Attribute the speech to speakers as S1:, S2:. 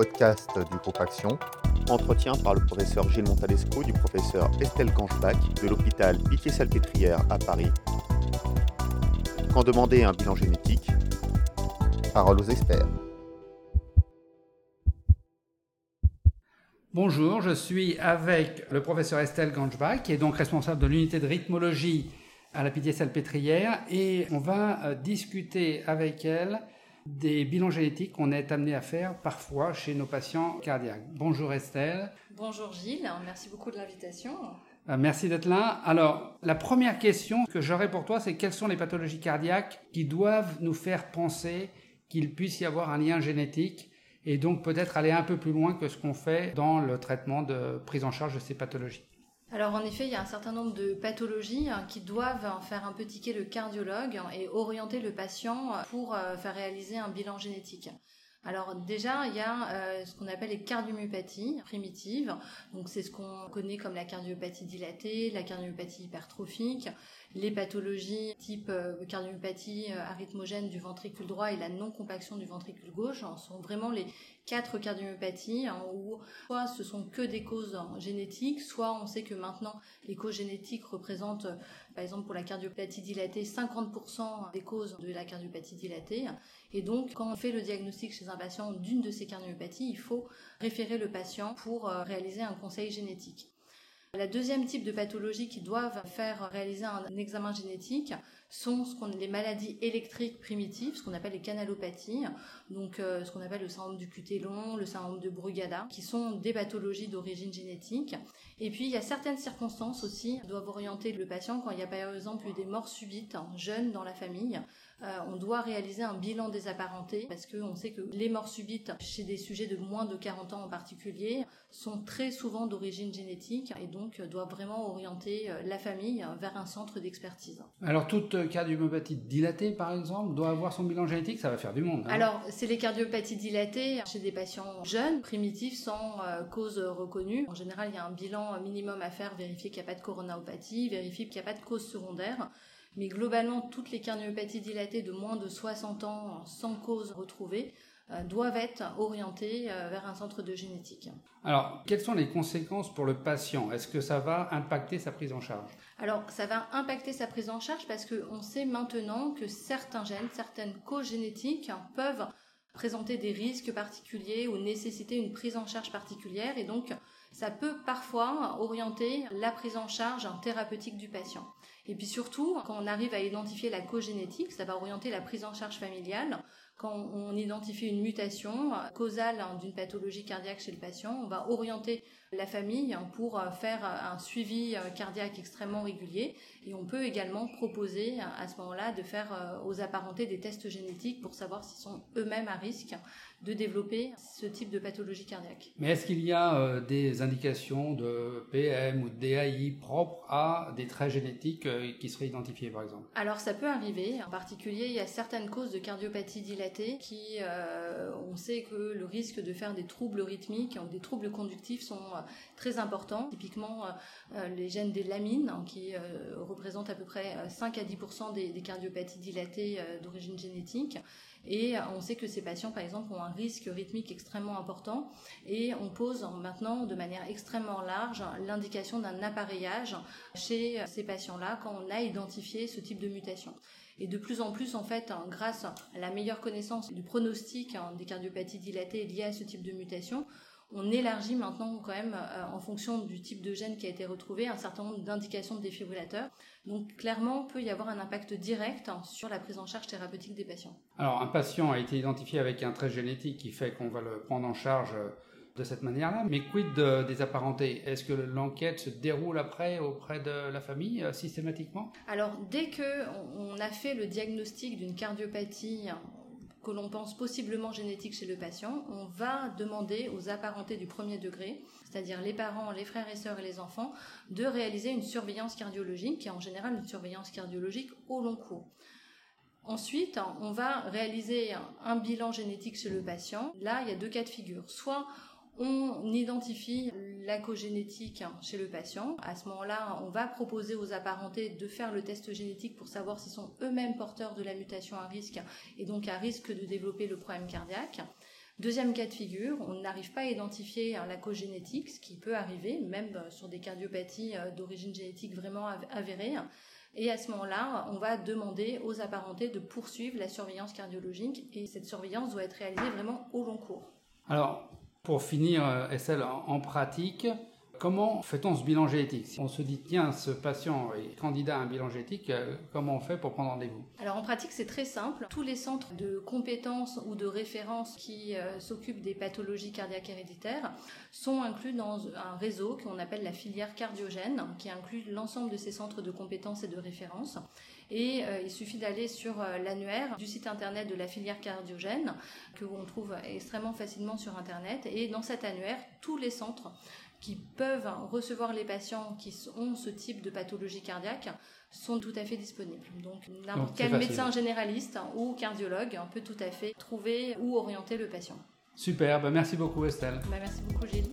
S1: podcast du groupe. Entretien par le professeur Gilles Montalesco du professeur Estelle Gangebach de l'hôpital Pitié-Salpêtrière à Paris. Quand demander un bilan génétique, parole aux experts.
S2: Bonjour, je suis avec le professeur Estelle Gangebach, qui est donc responsable de l'unité de rythmologie à la Pitié-Salpêtrière, et on va euh, discuter avec elle des bilans génétiques qu'on est amené à faire parfois chez nos patients cardiaques. Bonjour Estelle.
S3: Bonjour Gilles, merci beaucoup de l'invitation.
S2: Euh, merci d'être là. Alors, la première question que j'aurais pour toi, c'est quelles sont les pathologies cardiaques qui doivent nous faire penser qu'il puisse y avoir un lien génétique et donc peut-être aller un peu plus loin que ce qu'on fait dans le traitement de prise en charge de ces pathologies?
S3: Alors en effet, il y a un certain nombre de pathologies hein, qui doivent hein, faire un peu tiquer le cardiologue hein, et orienter le patient pour euh, faire réaliser un bilan génétique. Alors déjà, il y a euh, ce qu'on appelle les cardiomyopathies primitives. Donc c'est ce qu'on connaît comme la cardiopathie dilatée, la cardiomyopathie hypertrophique, les pathologies type euh, cardiomyopathie euh, arythmogène du ventricule droit et la non-compaction du ventricule gauche sont vraiment les quatre cardiomyopathies hein, où soit ce sont que des causes génétiques, soit on sait que maintenant les causes génétiques représentent par exemple pour la cardiopathie dilatée 50% des causes de la cardiopathie dilatée et donc, quand on fait le diagnostic chez un patient d'une de ces cardiomyopathies, il faut référer le patient pour euh, réaliser un conseil génétique. La deuxième type de pathologie qui doivent faire réaliser un examen génétique sont ce qu'on, les maladies électriques primitives, ce qu'on appelle les canalopathies, donc euh, ce qu'on appelle le syndrome du QT long, le syndrome de Brugada, qui sont des pathologies d'origine génétique. Et puis il y a certaines circonstances aussi qui doivent orienter le patient quand il y a par exemple eu des morts subites hein, jeunes dans la famille. Euh, on doit réaliser un bilan des apparentés parce qu'on sait que les morts subites chez des sujets de moins de 40 ans en particulier sont très souvent d'origine génétique et donc doivent vraiment orienter euh, la famille vers un centre d'expertise.
S2: Alors toute cardiomyopathie dilatée par exemple doit avoir son bilan génétique, ça va faire du monde.
S3: Hein. Alors c'est les cardiopathies dilatées chez des patients jeunes, primitifs, sans euh, cause reconnue. En général il y a un bilan minimum à faire, vérifier qu'il n'y a pas de coronaopathie, vérifier qu'il n'y a pas de cause secondaire. Mais globalement, toutes les cardiomyopathies dilatées de moins de 60 ans sans cause retrouvée doivent être orientées euh, vers un centre de génétique.
S2: Alors, quelles sont les conséquences pour le patient? Est-ce que ça va impacter sa prise en charge?
S3: Alors, ça va impacter sa prise en charge parce qu'on sait maintenant que certains gènes, certaines causes génétiques peuvent présenter des risques particuliers ou nécessiter une prise en charge particulière et donc ça peut parfois orienter la prise en charge thérapeutique du patient. Et puis surtout, quand on arrive à identifier la cause génétique, ça va orienter la prise en charge familiale. Quand on identifie une mutation causale d'une pathologie cardiaque chez le patient, on va orienter la famille pour faire un suivi cardiaque extrêmement régulier. Et on peut également proposer à ce moment-là de faire aux apparentés des tests génétiques pour savoir s'ils sont eux-mêmes à risque de développer ce type de pathologie cardiaque.
S2: Mais est-ce qu'il y a euh, des indications de PM ou de DAI propres à des traits génétiques euh, qui seraient identifiés par exemple?
S3: Alors ça peut arriver. En particulier, il y a certaines causes de cardiopathie dilatée qui, euh, on sait que le risque de faire des troubles rythmiques ou des troubles conductifs sont très importants. Typiquement, les gènes des lamines hein, qui représentent à peu près 5 à 10% des, des cardiopathies dilatées d'origine génétique. Et on sait que ces patients, par exemple, ont un risque rythmique extrêmement important. Et on pose maintenant de manière extrêmement large l'indication d'un appareillage chez ces patients-là quand on a identifié ce type de mutation. Et de plus en plus, en fait, grâce à la meilleure connaissance du pronostic des cardiopathies dilatées liées à ce type de mutation, on élargit maintenant quand même, euh, en fonction du type de gène qui a été retrouvé, un certain nombre d'indications de défibrillateurs. Donc clairement, peut y avoir un impact direct sur la prise en charge thérapeutique des patients.
S2: Alors un patient a été identifié avec un trait génétique qui fait qu'on va le prendre en charge euh, de cette manière-là. Mais quid des apparentés? Est-ce que l'enquête se déroule après auprès de la famille euh, systématiquement?
S3: Alors dès que on a fait le diagnostic d'une cardiopathie que l'on pense possiblement génétique chez le patient, on va demander aux apparentés du premier degré, c'est-à-dire les parents, les frères et sœurs et les enfants, de réaliser une surveillance cardiologique, qui est en général une surveillance cardiologique au long cours. Ensuite, on va réaliser un bilan génétique chez le patient. Là, il y a deux cas de figure. Soit on identifie la cogénétique chez le patient. À ce moment-là, on va proposer aux apparentés de faire le test génétique pour savoir s'ils sont eux-mêmes porteurs de la mutation à risque et donc à risque de développer le problème cardiaque. Deuxième cas de figure, on n'arrive pas à identifier la cause génétique, ce qui peut arriver, même sur des cardiopathies d'origine génétique vraiment avérée. Et à ce moment-là, on va demander aux apparentés de poursuivre la surveillance cardiologique et cette surveillance doit être réalisée vraiment au long cours.
S2: Alors, pour finir, euh, Estelle, en pratique, Comment fait-on ce bilan génétique on se dit, tiens, ce patient est candidat à un bilan génétique, euh, comment on fait pour prendre rendez-vous
S3: Alors en pratique, c'est très simple. Tous les centres de compétences ou de référence qui euh, s'occupent des pathologies cardiaques héréditaires sont inclus dans un réseau qu'on appelle la filière cardiogène, qui inclut l'ensemble de ces centres de compétences et de référence. Et euh, il suffit d'aller sur l'annuaire du site internet de la filière cardiogène, que l'on trouve extrêmement facilement sur internet. Et dans cet annuaire, tous les centres qui peuvent recevoir les patients qui ont ce type de pathologie cardiaque sont tout à fait disponibles. Donc n'importe quel médecin généraliste ou cardiologue peut tout à fait trouver ou orienter le patient.
S2: Super, bah, merci beaucoup Estelle.
S3: Bah, merci beaucoup Gilles.